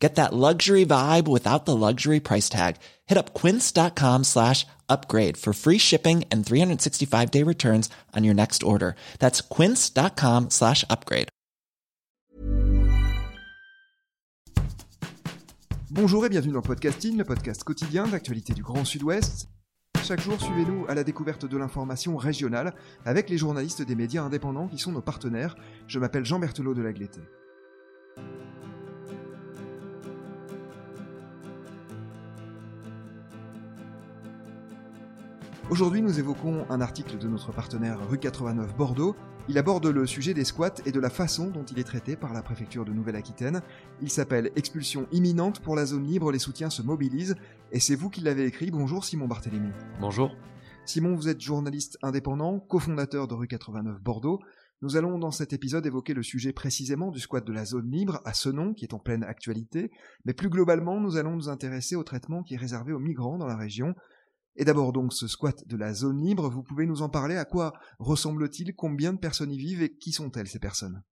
Get that luxury vibe without the luxury price tag. Hit up quince.com slash upgrade for free shipping and 365 day returns on your next order. That's quince.com slash upgrade. Bonjour et bienvenue dans Podcasting, le podcast quotidien d'actualité du Grand Sud-Ouest. Chaque jour, suivez-nous à la découverte de l'information régionale avec les journalistes des médias indépendants qui sont nos partenaires. Je m'appelle Jean Berthelot de Lagleté. Aujourd'hui, nous évoquons un article de notre partenaire Rue 89 Bordeaux. Il aborde le sujet des squats et de la façon dont il est traité par la préfecture de Nouvelle-Aquitaine. Il s'appelle Expulsion imminente pour la zone libre, les soutiens se mobilisent. Et c'est vous qui l'avez écrit. Bonjour Simon Barthélémy. Bonjour. Simon, vous êtes journaliste indépendant, cofondateur de Rue 89 Bordeaux. Nous allons dans cet épisode évoquer le sujet précisément du squat de la zone libre à ce nom qui est en pleine actualité, mais plus globalement nous allons nous intéresser au traitement qui est réservé aux migrants dans la région, et d'abord donc ce squat de la zone libre, vous pouvez nous en parler À quoi ressemble-t-il Combien de personnes y vivent et qui sont-elles ces personnes?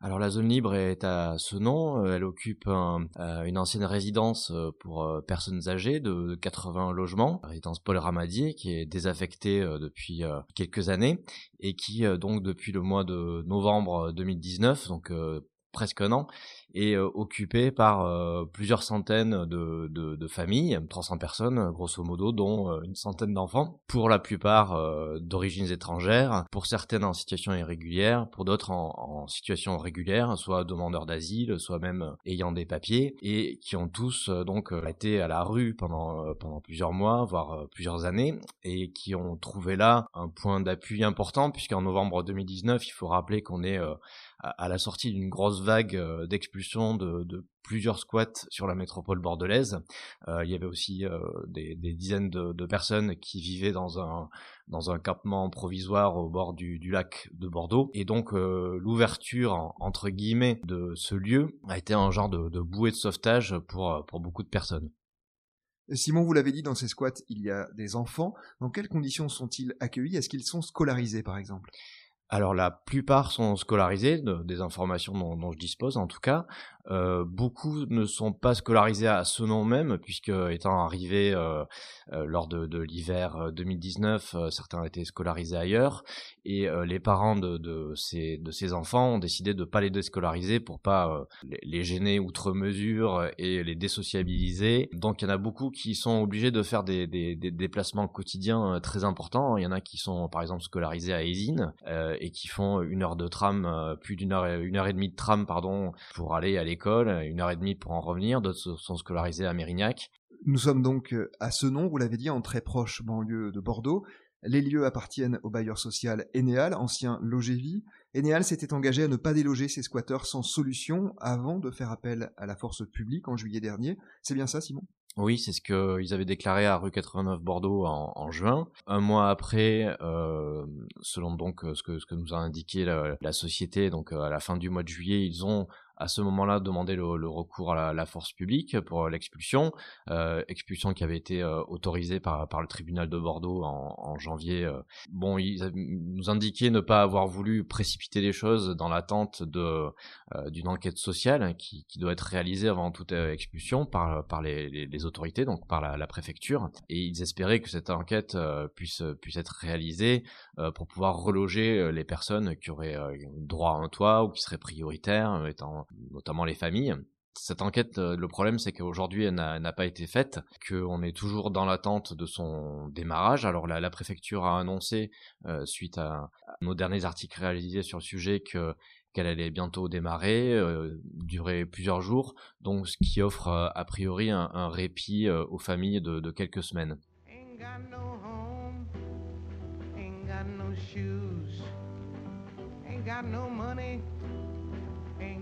Alors la zone libre est à ce nom, elle occupe euh, une ancienne résidence euh, pour euh, personnes âgées de 80 logements, résidence Paul Ramadier qui est désaffectée depuis quelques années et qui donc depuis le mois de novembre 2019, donc presque un an, est euh, occupé par euh, plusieurs centaines de, familles, 300 personnes grosso modo, dont euh, une centaine d'enfants, pour la plupart d'origines étrangères, pour certaines en situation irrégulière, pour d'autres en, en, situation régulière, soit demandeurs d'asile, soit même ayant des papiers, et qui ont tous donc été à la rue pendant, pendant plusieurs mois, voire plusieurs années, et qui ont trouvé là un point d'appui important, puisqu'en novembre 2019, il faut rappeler qu'on est à la sortie d'une grosse vague euh, d'expulsion de, de, plusieurs squats sur la métropole bordelaise. Euh, il y avait aussi euh, des, des, dizaines de, de, personnes qui vivaient dans un dans un campement provisoire au bord du, du lac de Bordeaux. Et donc l'ouverture entre guillemets de ce lieu a été un genre de, de bouée de sauvetage pour pour beaucoup de personnes. Simon, vous l'avez dit, dans ces squats, il y a des enfants. Dans quelles conditions sont-ils accueillis? Est-ce qu'ils sont scolarisés, par exemple? Alors la plupart sont scolarisés, des informations dont, je dispose en tout cas. Euh, beaucoup ne sont pas scolarisés à ce nom même, puisque étant arrivés euh, euh, lors de, de l'hiver 2019, certains étaient scolarisés ailleurs, et les parents de, de, ces, de ces enfants ont décidé de pas les déscolariser pour pas les gêner outre mesure et les désociabiliser. Donc il y en a beaucoup qui sont obligés de faire des, des, des déplacements quotidiens très importants. Il y en a qui sont par exemple scolarisés à Esine et qui font une heure de tram, plus d'une heure, une heure et demie de tram pardon, pour aller à l'école école, une heure et demie pour en revenir, d'autres sont scolarisés à Mérignac. Nous sommes donc euh, à ce nom, vous l'avez dit, en très proche banlieue de Bordeaux. Les lieux appartiennent au bailleur social Enéal, ancien Logévie. Enéal s'était engagé à ne pas déloger ses squatteurs sans solution avant de faire appel à la force publique en juillet dernier. C'est bien ça, Simon? Oui, c'est ce qu'ils avaient déclaré à rue 89 Bordeaux en, juin. Un mois après, euh, selon donc ce que, ce que nous a indiqué la, la société, donc à la fin du mois de juillet, ils ont à ce moment-là demander le, le, recours à la, force publique pour l'expulsion, euh, expulsion qui avait été euh, autorisée par, par le tribunal de Bordeaux en, en janvier. Euh. Bon, ils nous indiquaient ne pas avoir voulu précipiter les choses dans l'attente de euh, d'une enquête sociale qui, qui, doit être réalisée avant toute expulsion par par les, les, les autorités, donc par la, la, préfecture. Et ils espéraient que cette enquête puisse puisse être réalisée pour pouvoir reloger les personnes qui auraient droit à un toit ou qui seraient prioritaires, étant notamment les familles. Cette enquête, euh, le problème, c'est qu'aujourd'hui, elle n'a pas été faite, qu'on est toujours dans l'attente de son démarrage. Alors la, préfecture a annoncé, euh, suite à, nos derniers articles réalisés sur le sujet, que qu'elle allait bientôt démarrer, euh, durer plusieurs jours, donc ce qui offre a priori un, répit aux familles de, quelques semaines.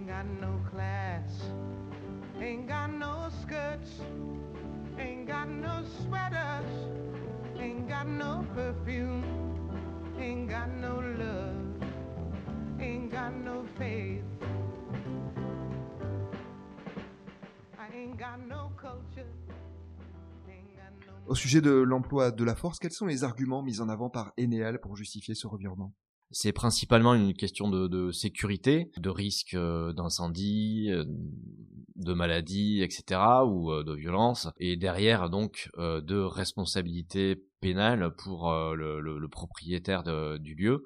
Got no class, ain't got no skirts, ain't got no sweaters, ain't got no perfume, ain't got no love, Au sujet de l'emploi de la force, quels sont les arguments mis en avant par Enel pour justifier ce revirement? C'est principalement une question de, de sécurité, de risque euh, d'incendie, euh, de maladie, etc., ou euh, de violence, et derrière donc de responsabilité pénal pour euh, le, propriétaire du lieu.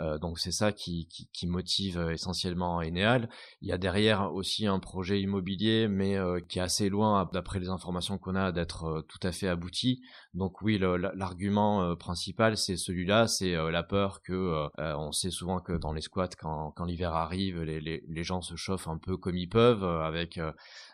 Euh, donc c'est ça qui, motive euh, essentiellement Eneal. Il y a derrière aussi un projet immobilier, mais qui est assez loin, d'après les informations qu'on a, d'être tout à fait abouti. Donc oui, l'argument principal, c'est celui-là, c'est la peur que on sait souvent que dans les squats, quand, l'hiver arrive, les, les, gens se chauffent un peu comme ils peuvent, avec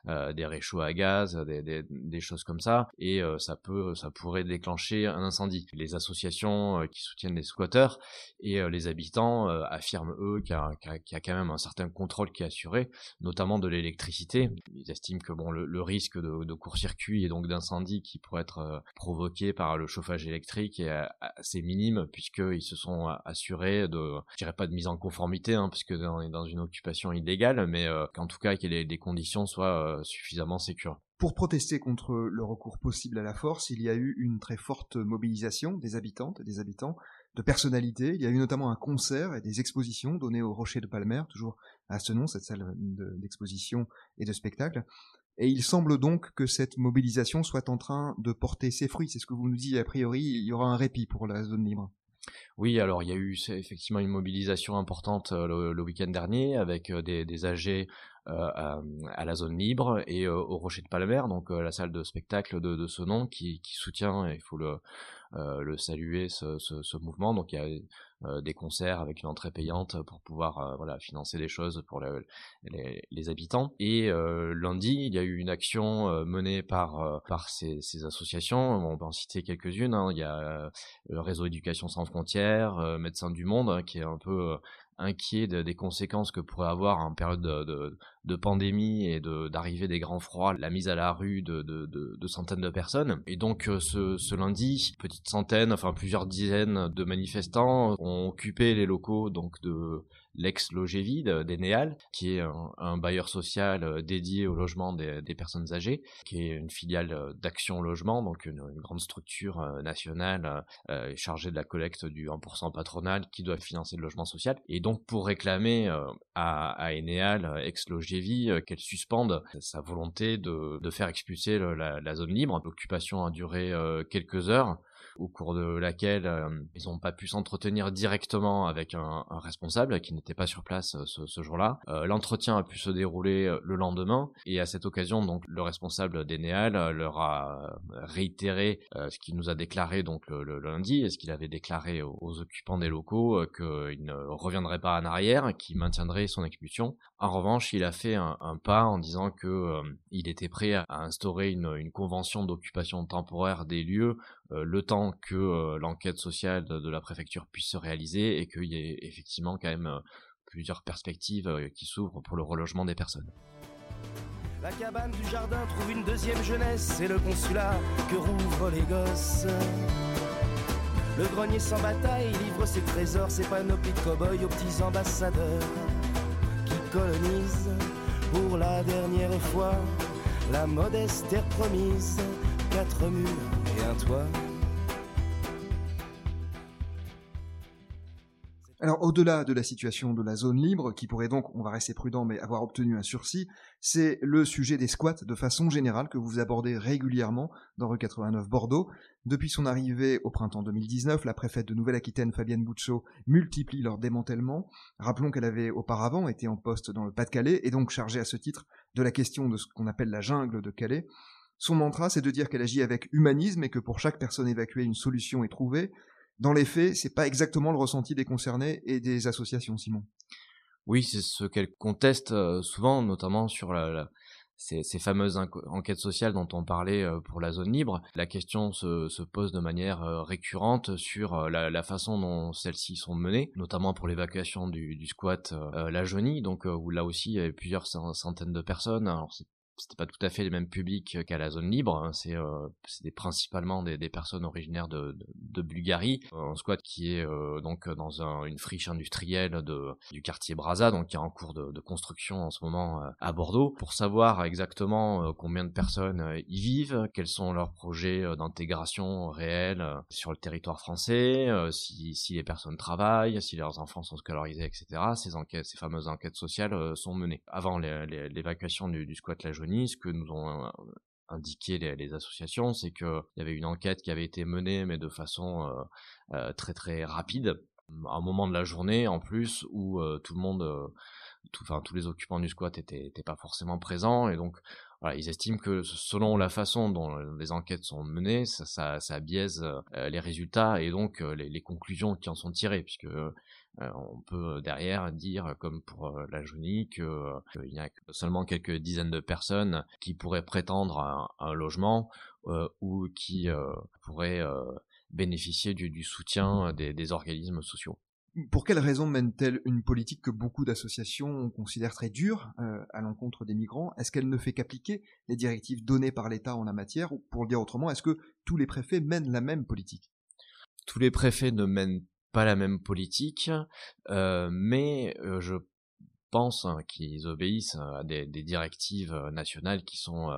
des réchauds à gaz, des, des, des, choses comme ça, et ça peut, ça pourrait déclencher un incendie. Les associations euh, qui soutiennent les squatteurs et euh, les habitants euh, affirment eux qu'il y, a quand même un certain contrôle qui est assuré, notamment de l'électricité. Ils estiment que bon le, risque de, court-circuit et donc d'incendie qui pourrait être provoqué par le chauffage électrique est assez minime puisqu'ils se sont assurés de, je dirais pas de mise en conformité, hein, puisque on est dans une occupation illégale, mais qu'en tout cas que les, les conditions soient suffisamment sécures. Pour protester contre le recours possible à la force, il y a eu une très forte mobilisation des habitantes et des habitants, de personnalités. Il y a eu notamment un concert et des expositions données au Rocher de Palmer, toujours à ce nom, cette salle d'exposition et de spectacle. Et il semble donc que cette mobilisation soit en train de porter ses fruits. C'est ce que vous nous dites, a priori, il y aura un répit pour la zone libre. Oui, alors il y a eu effectivement une mobilisation importante euh, le, week-end dernier avec euh, des, des AG euh, à, la zone libre et euh, au Rocher de Palmer, donc euh, la salle de spectacle de, de ce nom qui, qui soutient, il faut le, le saluer, ce, ce, ce, mouvement. Donc il y a des concerts avec une entrée payante pour pouvoir voilà financer des choses pour les, les, habitants. Et lundi, il y a eu une action menée par par ces, ces, associations. On peut en citer quelques-unes. Hein. Il y a le réseau Éducation sans frontières, Médecins du Monde, hein, qui est un peu inquiet des conséquences que pourrait avoir en période de, pandémie et d'arrivée des grands froids, la mise à la rue de, de centaines de personnes. Et donc euh, ce, ce, lundi, petite centaine, enfin plusieurs dizaines de manifestants ont occupé les locaux donc de l'ex-Logévide d'Eneal, qui est un, bailleur social euh, dédié au logement des, personnes âgées, qui est une filiale euh, d'Action Logement, donc une, grande structure euh, nationale chargée de la collecte du 1% patronal qui doit financer le logement social. Et donc pour réclamer à, à Eneal, ex-Logévie, qu'elle suspende sa volonté de, faire expulser la, zone libre. L'occupation a duré quelques heures au cours de laquelle euh, ils n'ont pas pu s'entretenir directement avec un, responsable qui n'était pas sur place euh, ce, jour-là. Euh, l'entretien a pu se dérouler le lendemain et à cette occasion, donc le responsable d'Eneal leur a réitéré ce qu'il nous a déclaré donc le, lundi et ce qu'il avait déclaré aux, occupants des locaux qu'il ne reviendrait pas en arrière, qu'il maintiendrait son expulsion. En revanche, il a fait un, pas en disant que il était prêt à instaurer une, une convention d'occupation temporaire des lieux le temps que euh, l'enquête sociale de, la préfecture puisse se réaliser et qu'il y ait effectivement quand même euh, plusieurs perspectives euh, qui s'ouvrent pour le relogement des personnes. La cabane du jardin trouve une deuxième jeunesse, c'est le consulat que rouvrent les gosses. Le grenier sans bataille livre ses trésors, ses panoplies de cow-boys aux petits ambassadeurs qui colonisent pour la dernière fois la modeste terre promise, quatre murs Alors au-delà de la situation de la zone libre, qui pourrait donc, on va rester prudent, mais avoir obtenu un sursis, c'est le sujet des squats de façon générale que vous abordez régulièrement dans rue 89 Bordeaux. Depuis son arrivée au printemps 2019, la préfète de Nouvelle-Aquitaine, Fabienne Bouchot, multiplie leur démantèlement. Rappelons qu'elle avait auparavant été en poste dans le Pas-de-Calais et donc chargée à ce titre de la question de ce qu'on appelle la jungle de Calais. Son mantra, c'est de dire qu'elle agit avec humanisme et que pour chaque personne évacuée, une solution est trouvée dans les faits, c'est pas exactement le ressenti des concernés et des associations, Simon. Oui, c'est ce qu'elles contestent euh, souvent, notamment sur ces, fameuses enquêtes sociales dont on parlait euh, pour la zone libre. La question se, pose de manière euh, récurrente sur la, façon dont celles-ci sont menées, notamment pour l'évacuation du, squat La Jaunie, donc où là aussi il y avait plusieurs centaines de personnes. C'était pas tout à fait les mêmes publics qu'à la zone libre. Hein. C'est euh, principalement des, personnes originaires de, Bulgarie. Un squat qui est euh, donc dans un, une friche industrielle du quartier Brazza, donc qui est en cours de, construction en ce moment euh, à Bordeaux. Pour savoir exactement euh, combien de personnes y vivent, quels sont leurs projets d'intégration réels sur le territoire français, si, les personnes travaillent, si leurs enfants sont scolarisés, etc. Ces enquêtes, ces fameuses enquêtes sociales sont menées. Avant l'évacuation du, du squat La Jaunie, ce que nous ont indiqué les, associations, c'est qu'il y avait une enquête qui avait été menée, mais de façon euh, euh, très très rapide, à un moment de la journée en plus, où euh, tout le monde, enfin tous les occupants du squat étaient, étaient pas forcément présents, et donc voilà, ils estiment que selon la façon dont les enquêtes sont menées, ça, ça, ça biaise les résultats et donc les, les, conclusions qui en sont tirées, puisque euh, on peut derrière dire, comme pour euh, la Jaunie, qu'il y a seulement quelques dizaines de personnes qui pourraient prétendre à un, logement euh, ou qui pourraient bénéficier du, soutien des, organismes sociaux. Pour quelles raisons mène-t-elle une politique que beaucoup d'associations considèrent très dure à l'encontre des migrants? Est-ce qu'elle ne fait qu'appliquer les directives données par l'État en la matière? Ou pour le dire autrement, est-ce que tous les préfets mènent la même politique? Tous les préfets ne mènent pas la même politique, euh, mais euh, je pense hein, qu'ils obéissent à des, directives euh, nationales qui sont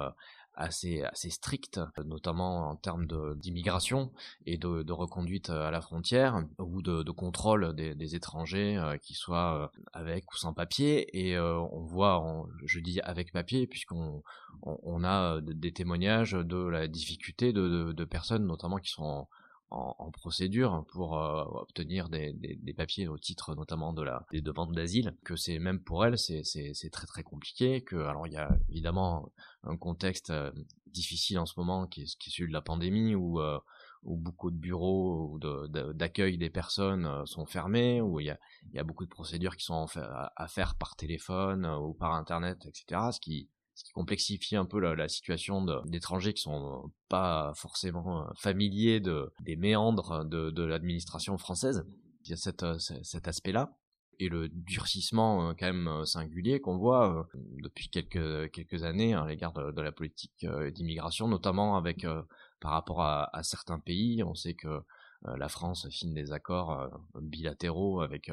assez assez strictes, notamment en termes d'immigration et de, reconduite à la frontière ou de, contrôle des, étrangers, qui soient avec ou sans papier. Et on voit, je dis avec papier, puisqu'on on, a des témoignages de la difficulté de, de personnes, notamment qui sont en, procédure pour euh, obtenir des, des, des, papiers au titre notamment de la des demandes d'asile que c'est même pour elles c'est très très compliqué que alors il y a évidemment un contexte euh, difficile en ce moment qui est, qui celui de la pandémie où euh, beaucoup de bureaux d'accueil des personnes sont fermés, où il y a, y a beaucoup de procédures qui sont à faire par téléphone ou par internet, etc. Ce qui ce qui complexifie un peu la, situation d'étrangers qui sont pas forcément euh, familiers de, des méandres de, l'administration française. Il y a euh, cet aspect-là et le durcissement euh, quand même singulier qu'on voit depuis quelques quelques années à l'égard de, la politique d'immigration, notamment avec par rapport à, à, certains pays. On sait que la France signe des accords bilatéraux avec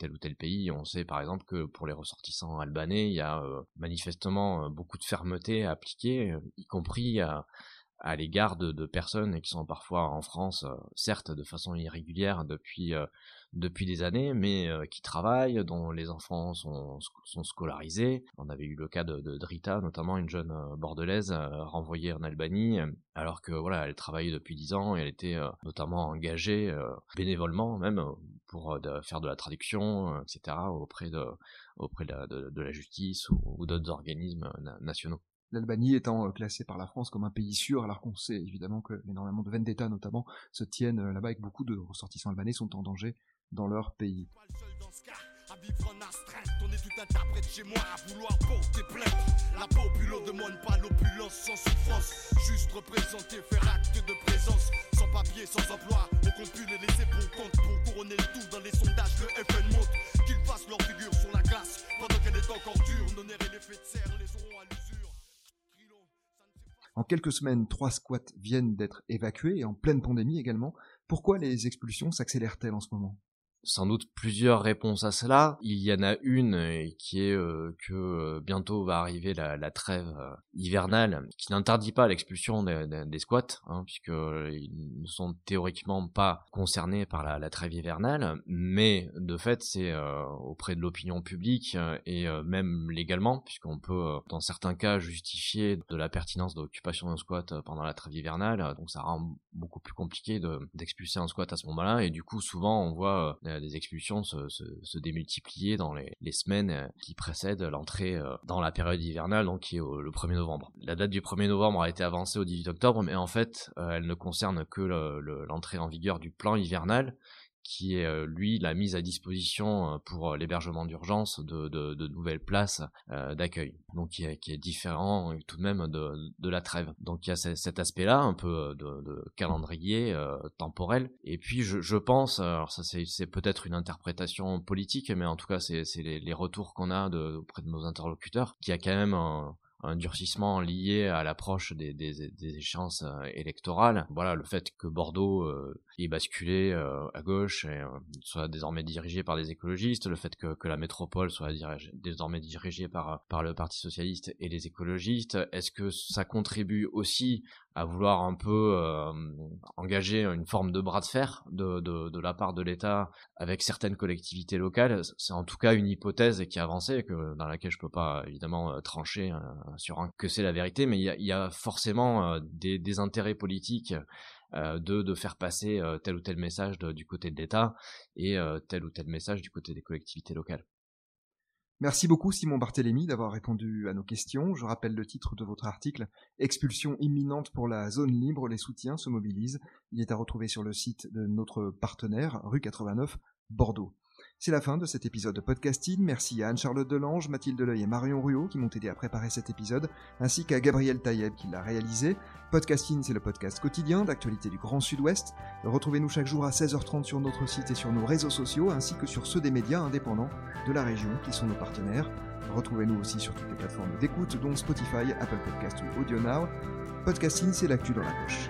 tel ou tel pays. On sait par exemple que pour les ressortissants albanais, il y a euh, manifestement euh, beaucoup de fermeté à appliquer, euh, y compris à, l'égard de, personnes qui sont parfois en France, certes de façon irrégulière depuis depuis des années, mais qui travaillent, dont les enfants sont, sont scolarisés. On avait eu le cas de, Drita, notamment une jeune bordelaise renvoyée en Albanie, alors que voilà, elle travaillait depuis dix ans et elle était notamment engagée bénévolement même pour faire de la traduction, etc. auprès de auprès de, de, la justice ou, d'autres organismes nationaux l'Albanie étant classée par la France comme un pays sûr, alors qu'on sait évidemment que énormément de vendetta notamment se tiennent là-bas et que beaucoup de ressortissants albanais sont en danger dans leur pays. À vivre en astreinte, on est tout de chez moi à vouloir porter plainte. La popule demande pas l'opulence sans souffrance, juste représenter, faire acte de présence. Sans papier, sans emploi, on compule et laisser pour compte pour couronner le tout dans les sondages. Le FN montre qu'ils fassent leur figure sur la glace pendant qu'elle est encore dure. Nos nerfs et l'effet de serre les auront à l'usure. En quelques semaines, trois squats viennent d'être évacués et en pleine pandémie également. Pourquoi les expulsions s'accélèrent-elles en ce moment? Sans doute plusieurs réponses à cela. Il y en a une euh, qui est euh, que euh, bientôt va arriver la, trêve hivernale, qui n'interdit pas l'expulsion des, squats, hein, puisqu'ils ne sont théoriquement pas concernés par la, trêve hivernale, mais de fait c'est auprès de l'opinion publique et même légalement, puisqu'on peut dans certains cas justifier de la pertinence de l'occupation d'un squat pendant la trêve hivernale, donc ça rend beaucoup plus compliqué d'expulser un squat à ce moment-là, et du coup souvent on voit des expulsions se, se, démultiplier dans les, les semaines euh, qui précèdent l'entrée euh, dans la période hivernale, donc qui est le 1er novembre. La date du 1er novembre a été avancée au 18 octobre, mais en fait, elle ne concerne que l'entrée en vigueur du plan hivernal qui est euh, lui la mise à disposition euh, pour euh, l'hébergement d'urgence de, de, de, nouvelles places d'accueil. Donc qui est, qui est, différent tout de même de, de la trêve. Donc il y a cet aspect-là, un peu de, calendrier temporel. Et puis je, je pense, alors ça c'est peut-être une interprétation politique, mais en tout cas c'est les, les retours qu'on a auprès de nos interlocuteurs, qu'il y a quand même un, un durcissement lié à l'approche des, des, des, échéances électorales. Voilà, le fait que Bordeaux ait basculé à gauche et soit désormais dirigé par des écologistes, le fait que, que la métropole soit désormais dirigée par, par le Parti socialiste et les écologistes, est-ce que ça contribue aussi à vouloir un peu euh, engager une forme de bras de fer de, de, la part de l'État avec certaines collectivités locales. C'est en tout cas une hypothèse qui est avancée, que, dans laquelle je peux pas évidemment euh, trancher euh, sur un, que c'est la vérité, mais il y a, forcément des, des, intérêts politiques de, de faire passer tel ou tel message du côté de l'État et tel ou tel message du côté des collectivités locales. Merci beaucoup Simon Barthélémy d'avoir répondu à nos questions. Je rappelle le titre de votre article Expulsion imminente pour la zone libre, les soutiens se mobilisent. Il est à retrouver sur le site de notre partenaire, rue 89, Bordeaux. C'est la fin de cet épisode de podcasting. Merci à Anne-Charlotte Delange, Mathilde Deleuil et Marion Ruot qui m'ont aidé à préparer cet épisode, ainsi qu'à Gabriel Taïeb qui l'a réalisé. Podcasting, c'est le podcast quotidien d'actualité du Grand Sud-Ouest. Retrouvez-nous chaque jour à 16h30 sur notre site et sur nos réseaux sociaux, ainsi que sur ceux des médias indépendants de la région qui sont nos partenaires. Retrouvez-nous aussi sur toutes les plateformes d'écoute, dont Spotify, Apple Podcast ou AudioNow. Podcasting, c'est l'actu dans la poche.